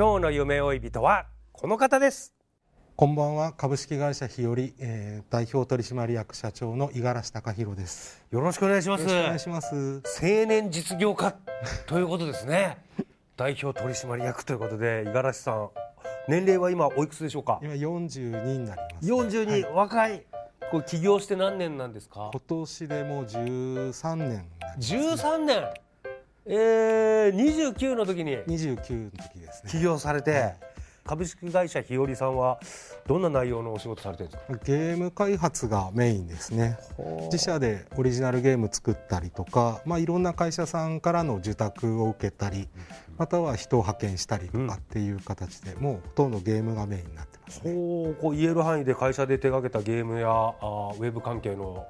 今日の夢追い人はこの方です。こんばんは。株式会社日和、えー、代表取締役社長の五十嵐隆弘です。よろしくお願いします。お願いします。青年実業家ということですね。代表取締役ということで五十嵐さん年齢は今おいくつでしょうか？今42になります42、はい、若い。これ起業して何年なんですか？今年でもう13年、ね、13年えー、29の時に。29の時ですね。起業されて、はい。株式会社日和さんはどんな内容のお仕事されてるんですか？ゲーム開発がメインですね。自社でオリジナルゲーム作ったりとか、まあ、いろんな会社さんからの受託を受けたりまたは人を派遣したりとかっていう形で、うん、もうほとんどゲームがメインになってます、ね、こう言える範囲で会社で手掛けたゲームやあウェブ関係の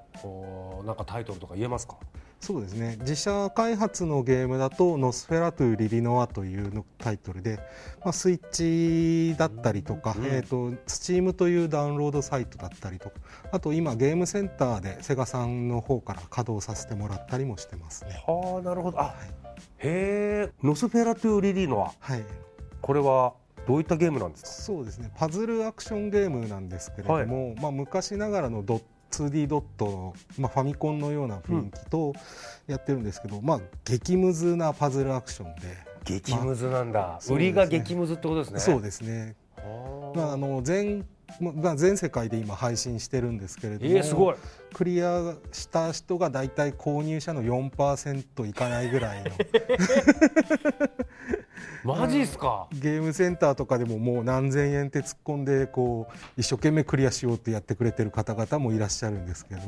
なんかタイトルとか言えますか？そうですね。自社開発のゲームだと「ノスフェラトゥ・リリノア」というのタイトルで、まあ、スイッチだったりとか、うん、えーと、スチームというダウンロードサイトだったりとかあと今ゲームセンターでセガさんの方から稼働させてもらったりもしてますね。はあなるほど。あ、はい、へえ「ノスフェラトゥ・リリノア」はい、これはどういったゲームなんですか？そうですね。パズルアクションゲームなんですけれども、はい、まあ、昔ながらのドット 2D ドットの、まあ、ファミコンのような雰囲気とやってるんですけど、うん、まあ激ムズなパズルアクションで。激ムズなんだ、まあね、売りが激ムズってことですね。そうですね。まあ、あの全まあ、全世界で今配信してるんですけれども、えー、すごい。クリアした人が大体購入者の4%いかないぐらいの マジっすか？ゲームセンターとかでももう何千円って突っ込んでこう一生懸命クリアしようってやってくれてる方々もいらっしゃるんですけど。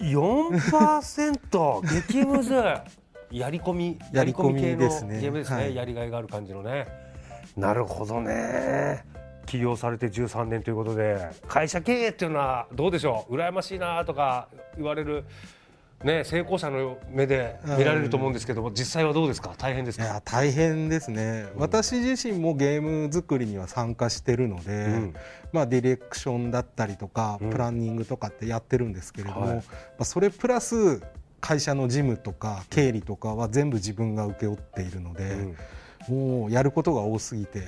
4%激ムズ。やり込み？やり込み系のゲームですね、はい、やりがいがある感じのね。なるほどね。起業されて13年ということで会社経営っていうのはどうでしょう？羨ましいなとか言われるね、成功者の目で見られると思うんですけども、うん、実際はどうですか？大変ですか？大変ですね、うん、私自身もゲーム作りには参加してるので、うん、まあ、ディレクションだったりとか、プランニングとかってやってるんですけれども、はい、まあ、それプラス会社の事務とか経理とかは全部自分が請け負っているので、もうやることが多すぎて。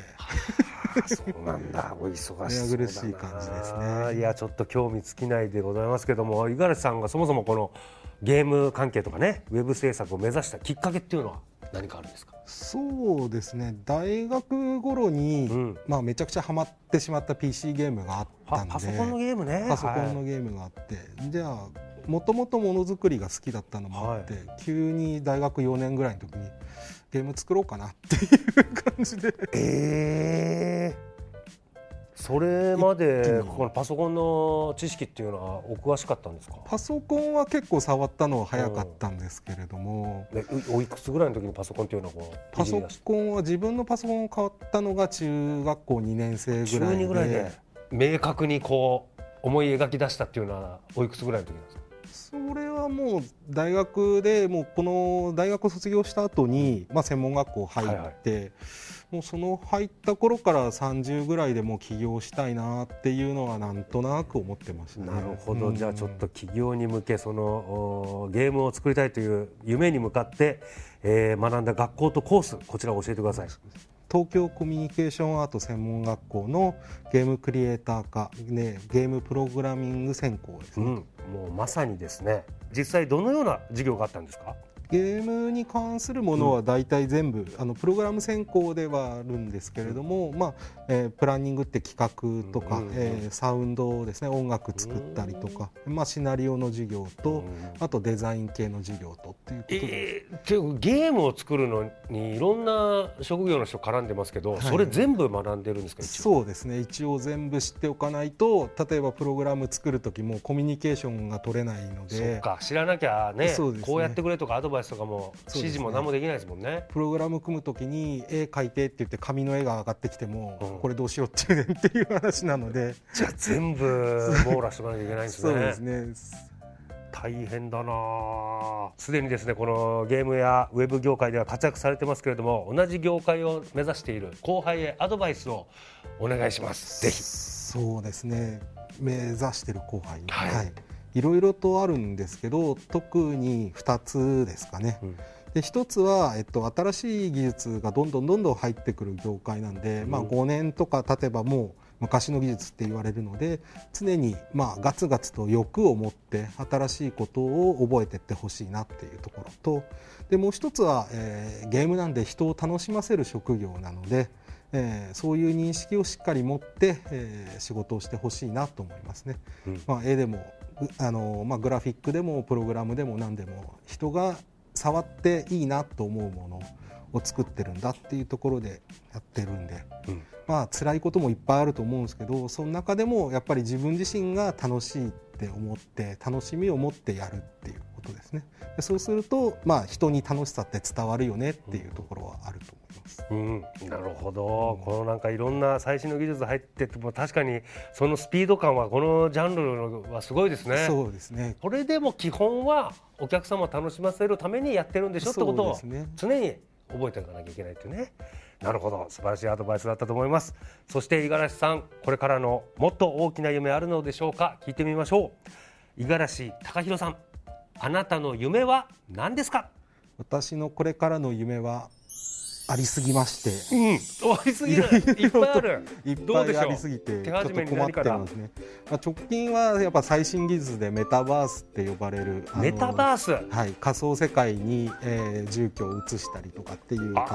そうなんだ、お忙し苦しい感じですね。いや、ちょっと興味尽きないでございますけども、五十嵐さんがそもそもこのゲーム関係とかねウェブ制作を目指したきっかけっていうのは何かあるんですか？そうですね。大学頃に、うん、まあ、めちゃくちゃハマってしまった PC ゲームがあったんで。パソコンのゲームね。パソコンのゲームがあって、はい、じゃあもともとものづくりが好きだったのもあって、はい、急に大学4年ぐらいの時にゲーム作ろうかなっていう感じで。ええーそれまでこのパソコンの知識っていうのはお詳しかったんですか？パソコンは結学触ったのは早かったんですけれども、うん、おいくつぐらいの時にパソコンっていうのはこうパソコンは自分のパソコンを買ったのが中学校2年生ぐらいで。ぐらいで明確にこう思い描き出したっていうのはおいくつぐらいの時なんですか？それはもう大学でもうこの大学卒業した後にまあ専門学校入って、はいはい。もうその入った頃から30ぐらいでもう起業したいなっていうのはなんとなく思ってました、ね、なるほど、うん、じゃあちょっと起業に向けそのゲームを作りたいという夢に向かって、えー、学んだ学校とコースこちら教えてください。東京コミュニケーションアート専門学校のゲームクリエイター科、ね、ゲームプログラミング専攻ですね、うん、もうまさにですね実際どのような授業があったんですか？ゲームに関するものは大体全部、あのプログラム専攻ではあるんですけれども、まあえープランニングって企画とか、えーサウンドですね音楽作ったりとか、まあ、シナリオの授業と、あとデザイン系の授業とっていうことで、えー、ゲームを作るのにいろんな職業の人絡んでますけど、い。それ全部学んでるんですか？一応。そうですね。一応全部知っておかないと例えばプログラム作る時もコミュニケーションが取れないのそでっか。知らなきゃねそうですね。こうやってくれとかアドバイスとかもそうですね。指示も何もできないですもんね。プログラム組む時に絵描いてって言って紙の絵が上がってきても、うん。これどうしようっていうねんっていう話なので。じゃあ全部網羅しとかなきゃいけないんですそうね。ですね。大変だな。あすでにですねこのゲームやウェブ業界では活躍されてますけれども同じ業界を目指している後輩へアドバイスをお願いします。ぜひ。そうですね。目指してる後輩。はい。はい、いろいろとあるんですけど特に2つですかね、うん。で1つは、えっと、新しい技術がどんどんどんどん入ってくる業界なんで、まあ、5年とか経てばもう昔の技術って言われるので常にまあガツガツと欲を持って新しいことを覚えていってほしいなっていうところとでもう一つは、えーゲームなんで人を楽しませる職業なので、えーそういう認識をしっかり持って、えー仕事をしてほしいなと思いますね。うん。まあ、絵でもぐあの、まあ、グラフィックでもプログラムでも何でも人が触っていいなと思うものを作ってるんだっていうところでやってるんで、うん。まあ辛いこともいっぱいあると思うんですけどその中でもやっぱり自分自身が楽しいって思って楽しみを持ってやるっていうことですね。でそうすると、まあ、人に楽しさって伝わるよねっていうところはあると思います。うん、なるほど、このなんかいろんな最新の技術入ってても確かにそのスピード感はこのジャンルはすごいですね。そうですね。これでも基本はお客様を楽しませるためにやってるんでしょってことを常に覚えていかなきゃいけないっていうね。なるほど。素晴らしいアドバイスだったと思います。そして五十嵐さんこれからのもっと大きな夢あるのでしょうか？聞いてみましょう。五十嵐隆弘さんあなたの夢は何ですか？私のこれからの夢はありすぎまして。うん。終わりすぎる。いっぱいある。いっぱいありすぎてちょっと困ってますね、まあ、直近はやっぱ最新技術でメタバースって呼ばれるメタバース？はい、仮想世界に、えー住居を移したりとかっていう感じですよね。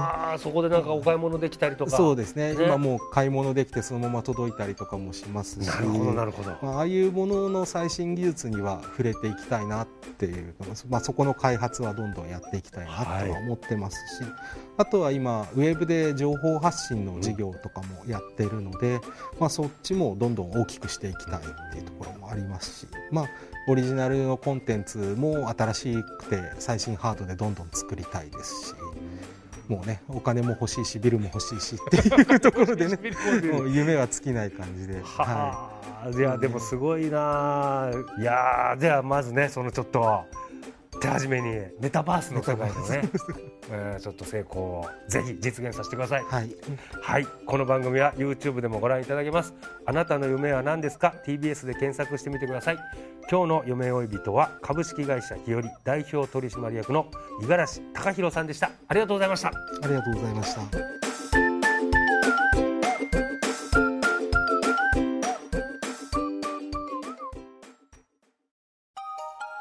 あーそこでなんかお買い物できたりとか。そうですね。ね。今もう買い物できてそのまま届いたりとかもしますし。なるほどなるほど、まあ、ああいうものの最新技術には触れていきたいなっていうまあ、そこの開発はどんどんやっていきたいなとは思ってますし、あとは今ウェブで情報発信の事業とかもやってるので、まあ、そっちもどんどん大きくしていきたいっていうところもありますし、まあ、オリジナルのコンテンツも新しくて最新ハードでどんどん作りたいですし。もうねお金も欲しいしビルも欲しいしっていうところでね もう夢は尽きない感じで、ははあ、いやでもすごいなあ。いやーじゃあまずねそのちょっと手始めにメタバースの世界のね、えーちょっと成功をぜひ実現させてください。い、はい、はい。この番組は YouTube でもご覧いただけます。あなたの夢は何ですか？TBS で検索してみてください。今日の夢追い人は株式会社日和代表取締役の五十嵐崇浩さんでした。ありがとうございました。ありがとうございました。